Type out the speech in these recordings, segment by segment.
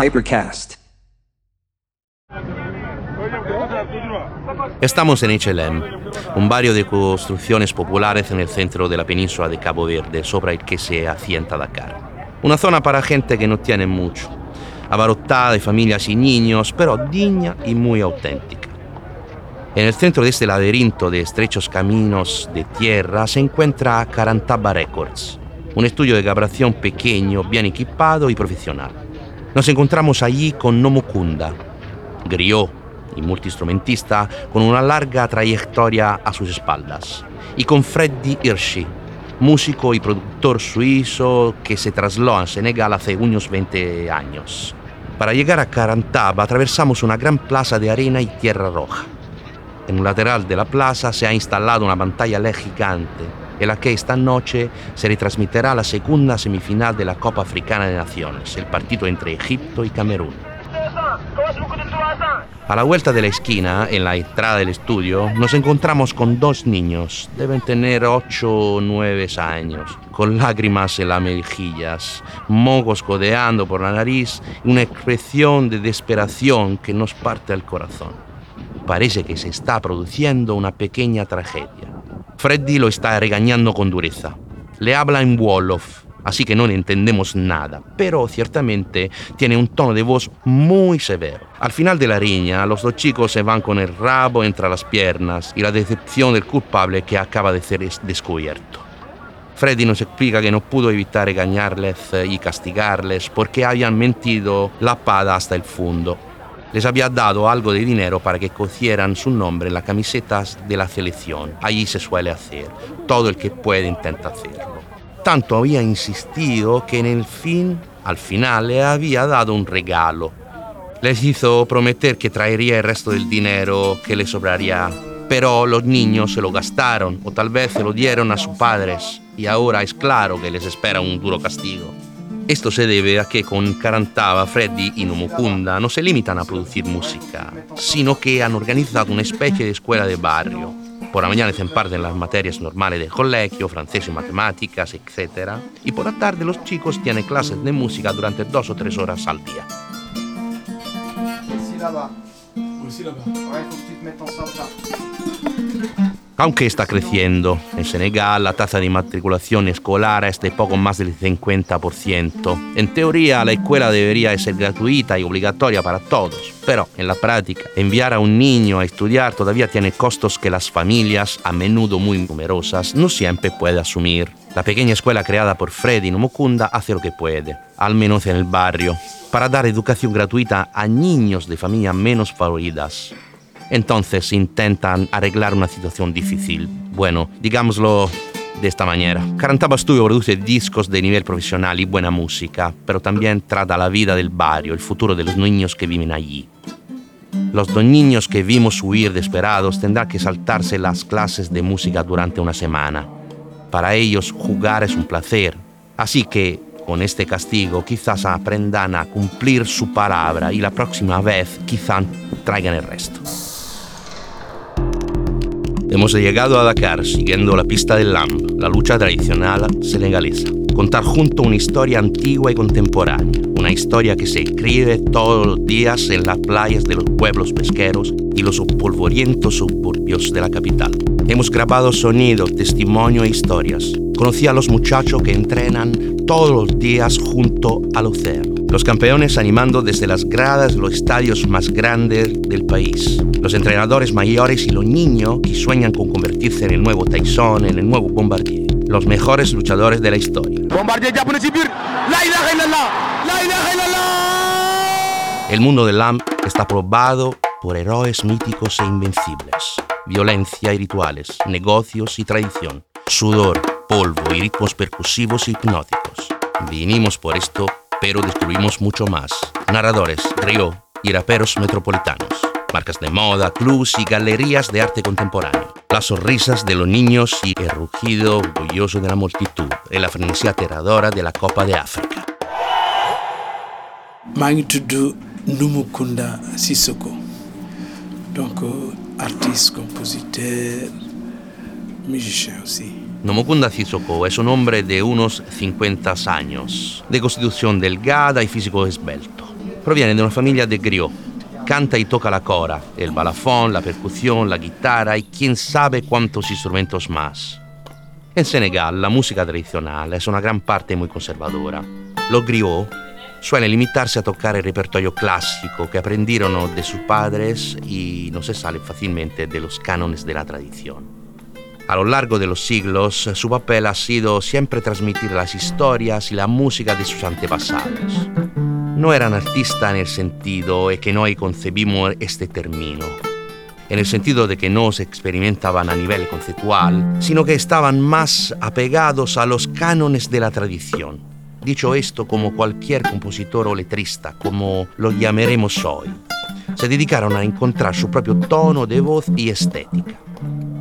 Hypercast. Estamos en HLM, un barrio de construcciones populares en el centro de la península de Cabo Verde, sobre el que se asienta Dakar. Una zona para gente que no tiene mucho, abarrotada de familias y niños, pero digna y muy auténtica. En el centro de este laberinto de estrechos caminos de tierra se encuentra Carantaba Records, un estudio de grabación pequeño, bien equipado y profesional. Nos encontramos allí con Nomukunda, griot y multiinstrumentista con una larga trayectoria a sus espaldas, y con Freddy Hirschi, músico y productor suizo que se trasladó a Senegal hace unos 20 años. Para llegar a Carantaba atravesamos una gran plaza de arena y tierra roja. En un lateral de la plaza se ha instalado una pantalla LED gigante en la que esta noche se retransmitirá la segunda semifinal de la Copa Africana de Naciones, el partido entre Egipto y Camerún. A la vuelta de la esquina, en la entrada del estudio, nos encontramos con dos niños, deben tener 8 o 9 años, con lágrimas en las mejillas, mocos codeando por la nariz y una expresión de desesperación que nos parte el corazón. Parece que se está produciendo una pequeña tragedia. Freddy lo está regañando con dureza. Le habla en Wolof, así que no entendemos nada, pero ciertamente tiene un tono de voz muy severo. Al final de la riña, los dos chicos se van con el rabo entre las piernas y la decepción del culpable que acaba de ser descubierto. Freddy nos explica que no pudo evitar regañarles y castigarles porque habían mentido la pada hasta el fondo. Les había dado algo de dinero para que cosieran su nombre en las camisetas de la selección. Allí se suele hacer. Todo el que puede intenta hacerlo. Tanto había insistido que en el fin, al final, le había dado un regalo. Les hizo prometer que traería el resto del dinero que le sobraría, pero los niños se lo gastaron o tal vez se lo dieron a sus padres y ahora es claro que les espera un duro castigo. Esto se debe a que con Carantaba, Freddy y Nomukunda no se limitan a producir música, sino que han organizado una especie de escuela de barrio. Por la mañana se imparten las materias normales del colegio, francés y matemáticas, etc. Y por la tarde los chicos tienen clases de música durante dos o tres horas al día. Aunque está creciendo, en Senegal la tasa de matriculación escolar es de poco más del 50%. En teoría la escuela debería ser gratuita y obligatoria para todos, pero en la práctica enviar a un niño a estudiar todavía tiene costos que las familias, a menudo muy numerosas, no siempre pueden asumir. La pequeña escuela creada por Freddy Nomokunda hace lo que puede, al menos en el barrio, para dar educación gratuita a niños de familias menos favoridas. Entonces intentan arreglar una situación difícil. Bueno, digámoslo de esta manera. Carantaba Studio produce discos de nivel profesional y buena música, pero también trata la vida del barrio, el futuro de los niños que viven allí. Los dos niños que vimos huir desesperados tendrán que saltarse las clases de música durante una semana. Para ellos jugar es un placer, así que con este castigo quizás aprendan a cumplir su palabra y la próxima vez quizás traigan el resto. Hemos llegado a Dakar siguiendo la pista del LAMB, la lucha tradicional senegalesa. Contar junto una historia antigua y contemporánea, una historia que se escribe todos los días en las playas de los pueblos pesqueros y los polvorientos suburbios de la capital. Hemos grabado sonidos, testimonio e historias. Conocí a los muchachos que entrenan todos los días junto al océano. Los campeones animando desde las gradas los estadios más grandes del país. Los entrenadores mayores y los niños que sueñan con convertirse en el nuevo Tyson, en el nuevo Bombardier. Los mejores luchadores de la historia. Bombardier El mundo del LAM está probado por héroes míticos e invencibles. Violencia y rituales, negocios y tradición, sudor, polvo y ritmos percusivos y hipnóticos. Vinimos por esto pero descubrimos mucho más. Narradores, río y raperos metropolitanos. Marcas de moda, clubs y galerías de arte contemporáneo. Las sonrisas de los niños y el rugido orgulloso de la multitud. En la frenesía aterradora de la Copa de África. tudd Numukunda Sissoko donc artiste compositeur musicien. Nomokunda Sissoko es un hombre de unos 50 años, de constitución delgada y físico esbelto. Proviene de una familia de griot. Canta y toca la cora, el balafón, la percusión, la guitarra y quién sabe cuántos instrumentos más. En Senegal la música tradicional es una gran parte muy conservadora. Los griots suelen limitarse a tocar el repertorio clásico que aprendieron de sus padres y no se sale fácilmente de los cánones de la tradición. A lo largo de los siglos, su papel ha sido siempre transmitir las historias y la música de sus antepasados. No eran artistas en el sentido en que hoy concebimos este término, en el sentido de que no se experimentaban a nivel conceptual, sino que estaban más apegados a los cánones de la tradición. Dicho esto, como cualquier compositor o letrista, como lo llamaremos hoy, se dedicaron a encontrar su propio tono de voz y estética.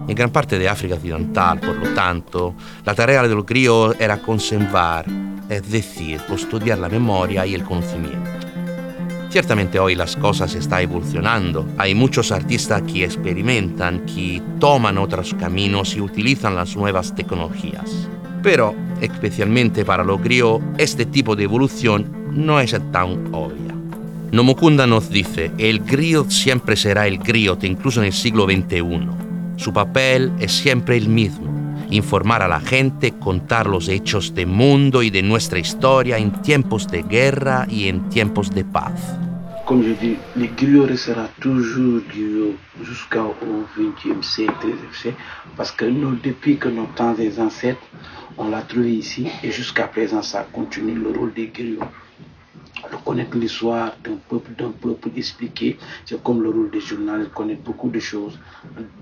En gran parte de África Occidental, por lo tanto, la tarea de los griegos era conservar, es decir, custodiar la memoria y el conocimiento. Ciertamente hoy las cosas están evolucionando. Hay muchos artistas que experimentan, que toman otros caminos y utilizan las nuevas tecnologías. Pero, especialmente para los griegos, este tipo de evolución no es tan obvia. Nomokunda nos dice, el griot siempre será el griot, incluso en el siglo XXI. Su papel es siempre el mismo, informar a la gente, contar los hechos del mundo y de nuestra historia en tiempos de guerra y en tiempos de paz. Comme je dis, les griots restera toujours jusqu'au XXe siècle, parce que nous, depuis que nos temps des ancêtres, on l'a trouvé ici, et jusqu'à présent, ça continue le rôle des griots l'histoire d'un peuple, d'un peuple expliqué. C'est comme le rôle des journalistes, connaître beaucoup de choses.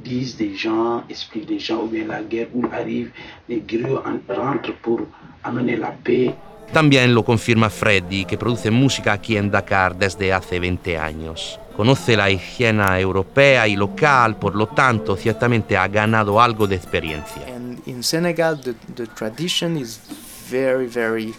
Disent des gens, expliquent des gens, ou bien la guerre où arrive, les griots rentrent pour amener la paix. También lo confirma Freddy, que produce música aquí en Dakar desde hace 20 años. Conoce la higiene europea y local, por lo tanto, ciertamente ha ganado algo de experiencia. And in Senegal, the, the tradition is very, very,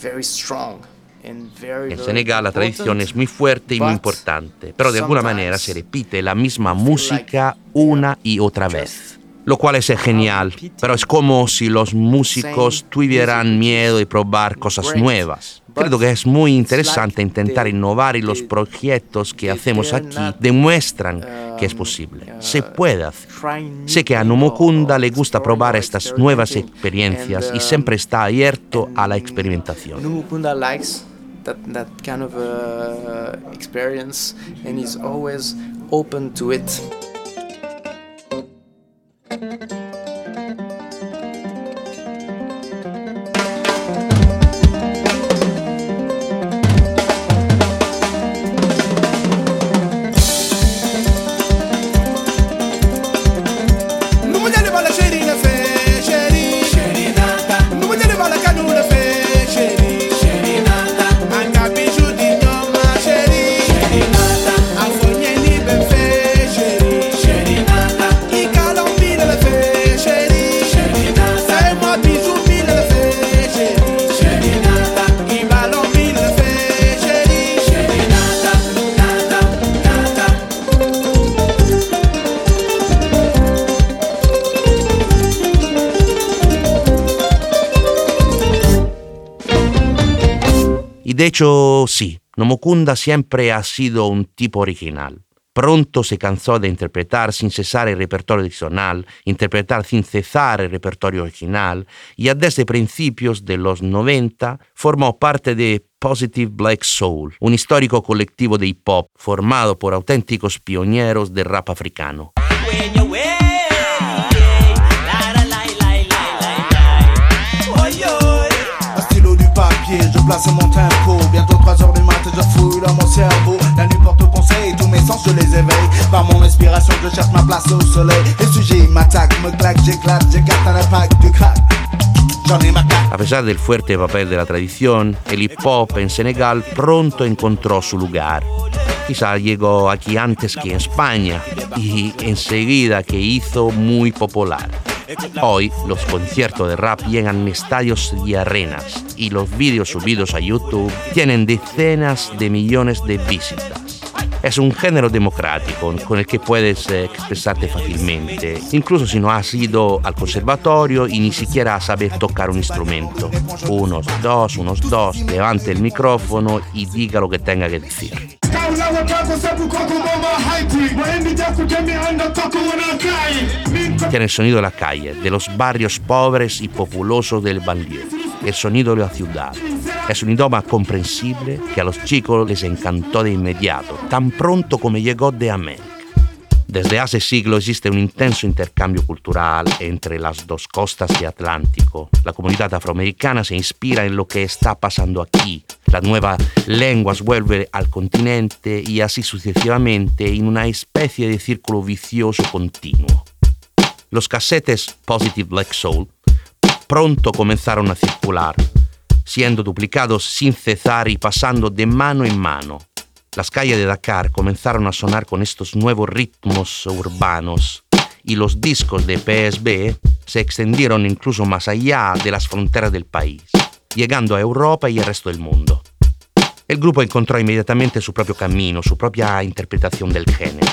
very strong. En Senegal la tradición es muy fuerte y muy importante, pero de alguna manera se repite la misma música una y otra vez. Lo cual es genial, pero es como si los músicos tuvieran miedo de probar cosas nuevas. Creo que es muy interesante intentar innovar y los proyectos que hacemos aquí demuestran que es posible. Se puede hacer. Sé que a Nomokunda le gusta probar estas nuevas experiencias y siempre está abierto a la experimentación. That that kind of uh, experience and is always open to it. Hecho, sí, Nomokunda siempre ha sido un tipo original. Pronto se cansó de interpretar sin cesar el repertorio adicional, interpretar sin cesar el repertorio original, y desde principios de los 90 formó parte de Positive Black Soul, un histórico colectivo de hip hop formado por auténticos pioneros de rap africano. je place mon tempo. Bientôt 3 heures du matin, je fouille dans mon cerveau. La nuit porte conseil, tous mes sens je les éveille. Par mon inspiration, je cherche ma place au soleil. Les sujets m'attaquent, me claquent, j'éclate, j'écarte un impact du crack. A pesar del fuerte papel de la tradición, el hip hop en Senegal pronto encontró su lugar. Quizá llegó aquí antes que en España y enseguida que hizo muy popular. Hoy los conciertos de rap llegan en estadios y arenas y los vídeos subidos a YouTube tienen decenas de millones de visitas. Es un género democrático con el que puedes eh, expresarte fácilmente, incluso si no has ido al conservatorio y ni siquiera saber tocar un instrumento. Unos dos, unos dos, levante el micrófono y diga lo que tenga que decir. Tiene el sonido de la calle, de los barrios pobres y populosos del banlieue, el sonido de la ciudad. Es un idioma comprensible que a los chicos les encantó de inmediato, tan pronto como llegó de América. Desde hace siglos existe un intenso intercambio cultural entre las dos costas del Atlántico. La comunidad afroamericana se inspira en lo que está pasando aquí. Las nuevas lenguas vuelven al continente y así sucesivamente en una especie de círculo vicioso continuo. Los casetes Positive Black Soul pronto comenzaron a circular, siendo duplicados sin cesar y pasando de mano en mano. Las calles de Dakar comenzaron a sonar con estos nuevos ritmos urbanos y los discos de PSB se extendieron incluso más allá de las fronteras del país, llegando a Europa y el resto del mundo. El grupo encontró inmediatamente su propio camino, su propia interpretación del género,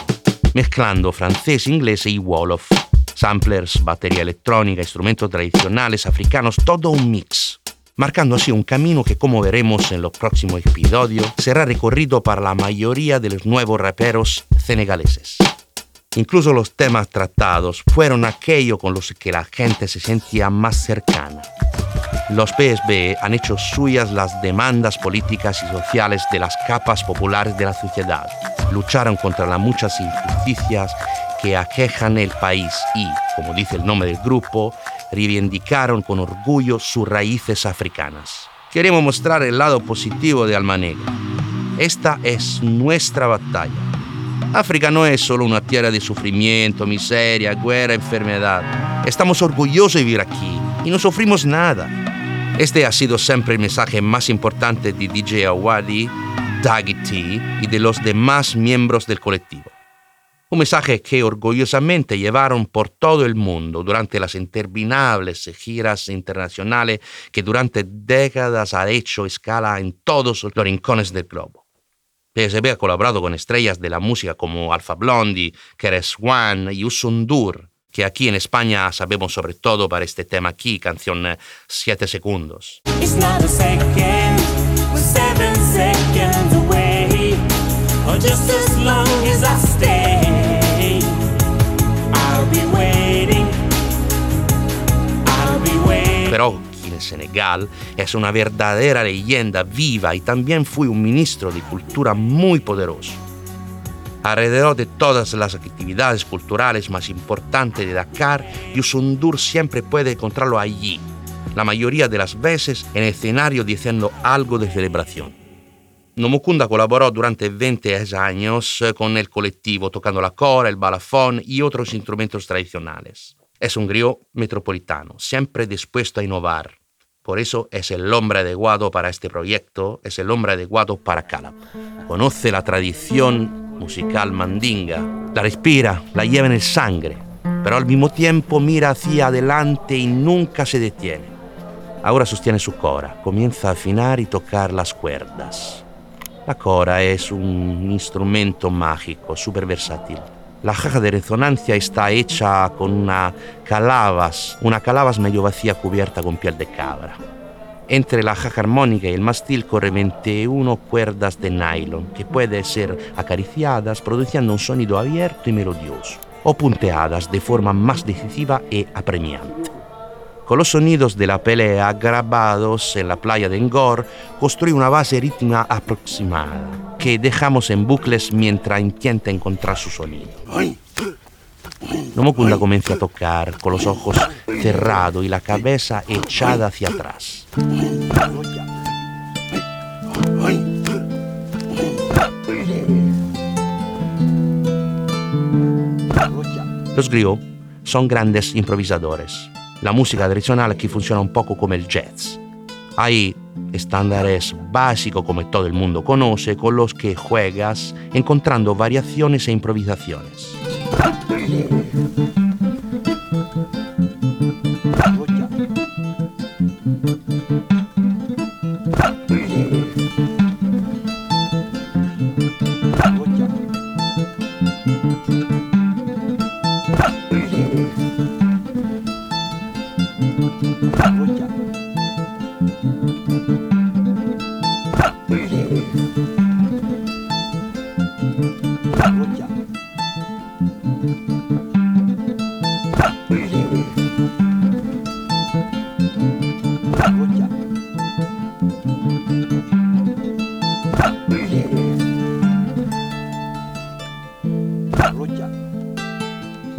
mezclando francés, inglés y wolof, samplers, batería electrónica, instrumentos tradicionales africanos, todo un mix marcando así un camino que, como veremos en los próximos episodios, será recorrido para la mayoría de los nuevos raperos senegaleses. Incluso los temas tratados fueron aquellos con los que la gente se sentía más cercana. Los PSB han hecho suyas las demandas políticas y sociales de las capas populares de la sociedad. Lucharon contra las muchas injusticias que aquejan el país y, como dice el nombre del grupo, reivindicaron con orgullo sus raíces africanas. Queremos mostrar el lado positivo de Alma Negra. Esta es nuestra batalla. África no es solo una tierra de sufrimiento, miseria, guerra, enfermedad. Estamos orgullosos de vivir aquí y no sufrimos nada. Este ha sido siempre el mensaje más importante de DJ Awadi, Daggy T y de los demás miembros del colectivo. Un mensaje que orgullosamente llevaron por todo el mundo durante las interminables giras internacionales que durante décadas ha hecho escala en todos los rincones del globo. PSB ha colaborado con estrellas de la música como Alpha Blondie, Keres One y Usundur, que aquí en España sabemos sobre todo para este tema aquí, canción 7 segundos. En Senegal es una verdadera leyenda viva y también fue un ministro de cultura muy poderoso. Alrededor de todas las actividades culturales más importantes de Dakar, Yusundur siempre puede encontrarlo allí, la mayoría de las veces en escenario diciendo algo de celebración. Nomukunda colaboró durante 20 años con el colectivo tocando la cora, el balafón y otros instrumentos tradicionales. Es un griot metropolitano, siempre dispuesto a innovar. Por eso es el hombre adecuado para este proyecto, es el hombre adecuado para Calab. Conoce la tradición musical mandinga, la respira, la lleva en el sangre, pero al mismo tiempo mira hacia adelante y nunca se detiene. Ahora sostiene su cora, comienza a afinar y tocar las cuerdas. La cora es un instrumento mágico, súper versátil. La caja de resonancia está hecha con una calabas, una calabas medio vacía cubierta con piel de cabra. Entre la caja armónica y el mastil corre 21 cuerdas de nylon que pueden ser acariciadas produciendo un sonido abierto y melodioso, o punteadas de forma más decisiva y apremiante. Con los sonidos de la pelea grabados en la playa de Ngor, construye una base rítmica aproximada que dejamos en bucles mientras intenta encontrar su sonido. Nomokunda comienza a tocar con los ojos cerrados y la cabeza echada hacia atrás. Los griots son grandes improvisadores la música tradicional aquí funciona un poco como el jazz. Hay estándares básicos como todo el mundo conoce con los que juegas encontrando variaciones e improvisaciones.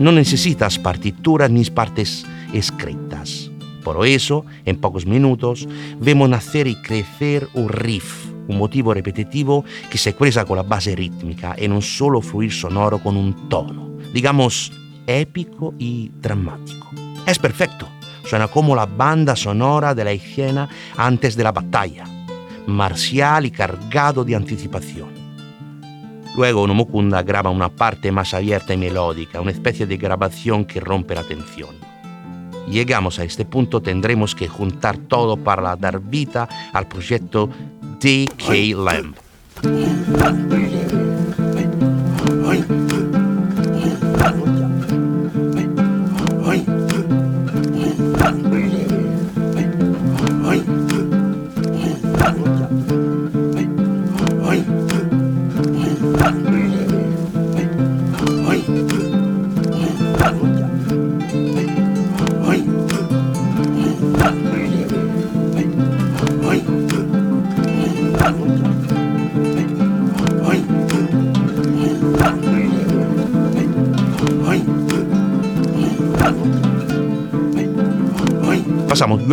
No necesitas partituras ni partes escritas. Por eso, en pocos minutos, vemos nacer y crecer un riff, un motivo repetitivo que se expresa con la base rítmica en un solo fluir sonoro con un tono, digamos, épico y dramático. Es perfecto, suena como la banda sonora de la escena antes de la batalla, marcial y cargado de anticipación. Luego Nomukunda graba una parte más abierta y melódica, una especie de grabación que rompe la tensión. Llegamos a este punto, tendremos que juntar todo para dar vida al proyecto DK Lamb.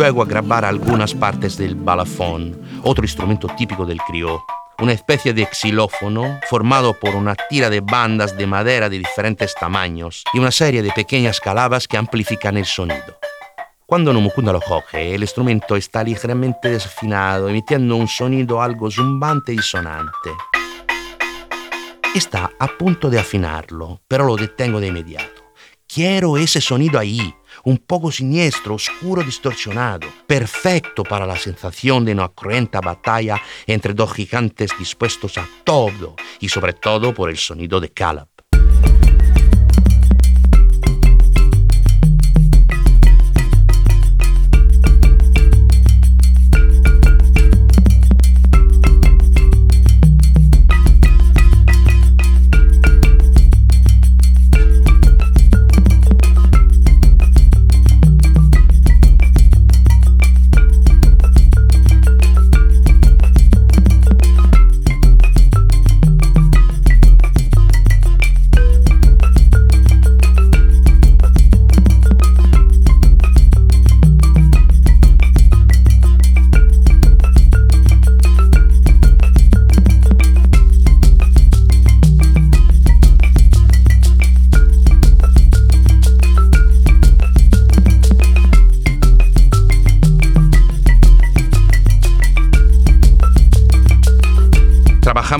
Luego a grabar algunas partes del balafón, otro instrumento típico del crió, una especie de xilófono formado por una tira de bandas de madera de diferentes tamaños y una serie de pequeñas calabas que amplifican el sonido. Cuando Nomukunda lo coge, el instrumento está ligeramente desafinado, emitiendo un sonido algo zumbante y sonante. Está a punto de afinarlo, pero lo detengo de inmediato. Quiero ese sonido ahí, un poco siniestro, oscuro, distorsionado, perfecto para la sensación de una cruenta batalla entre dos gigantes dispuestos a todo y sobre todo por el sonido de Caleb.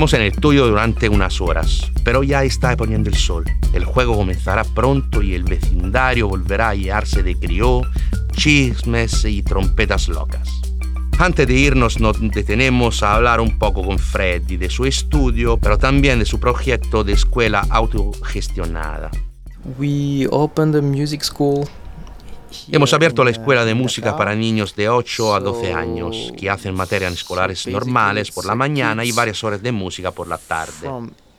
Trabajamos en el estudio durante unas horas, pero ya está poniendo el sol. El juego comenzará pronto y el vecindario volverá a llevarse de crió, chismes y trompetas locas. Antes de irnos nos detenemos a hablar un poco con Freddy de su estudio, pero también de su proyecto de escuela autogestionada. We opened a music school Hemos abierto la escuela de música para niños de 8 a 12 años que hacen materias escolares normales por la mañana y varias horas de música por la tarde.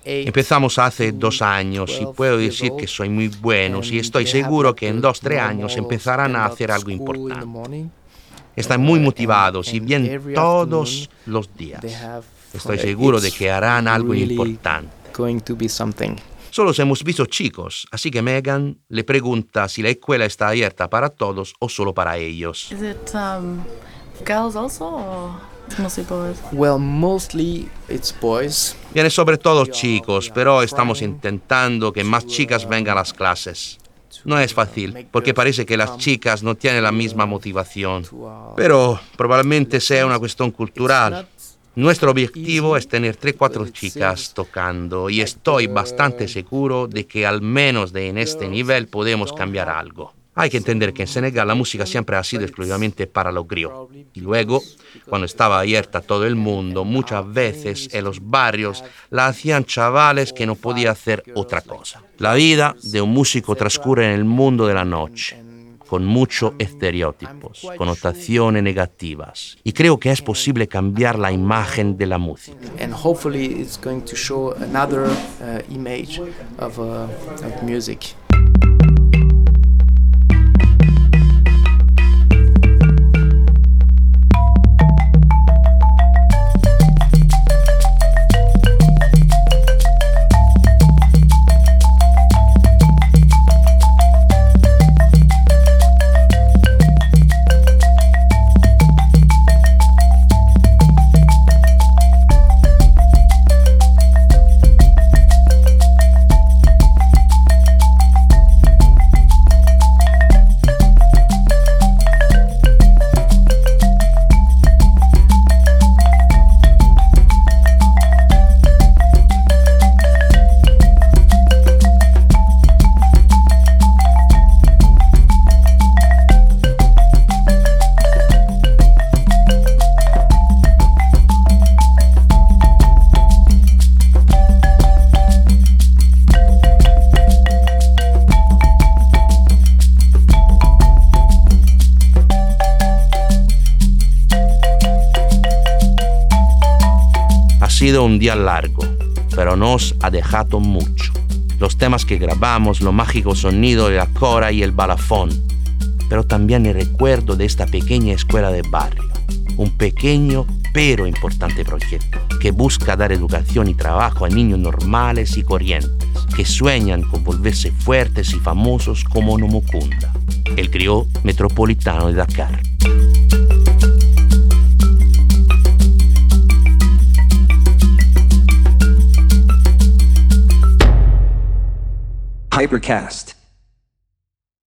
Empezamos hace dos años y puedo decir que soy muy buenos y estoy seguro que en dos, tres años empezarán a hacer algo importante. Están muy motivados y bien todos los días. Estoy seguro de que harán algo importante. Solo hemos visto chicos, así que Megan le pregunta si la escuela está abierta para todos o solo para ellos. Is it um, girls also or mostly boys? Well, mostly it's boys. Viene sobre todo chicos, pero estamos intentando que más chicas vengan a las clases. No es fácil, porque parece que las chicas no tienen la misma motivación. Pero probablemente sea una cuestión cultural. Nuestro objetivo es tener 3-4 chicas tocando y estoy bastante seguro de que al menos de en este nivel podemos cambiar algo. Hay que entender que en Senegal la música siempre ha sido exclusivamente para los griots. Y luego, cuando estaba abierta a todo el mundo, muchas veces en los barrios la hacían chavales que no podían hacer otra cosa. La vida de un músico transcurre en el mundo de la noche. Con muchos estereotipos, connotaciones negativas. Y creo que es posible cambiar la imagen de la música. and sido un día largo, pero nos ha dejado mucho. Los temas que grabamos, lo mágico sonido de la cora y el balafón, pero también el recuerdo de esta pequeña escuela de barrio. Un pequeño pero importante proyecto que busca dar educación y trabajo a niños normales y corrientes que sueñan con volverse fuertes y famosos como Nomukunda, el griot metropolitano de Dakar. Hypercast.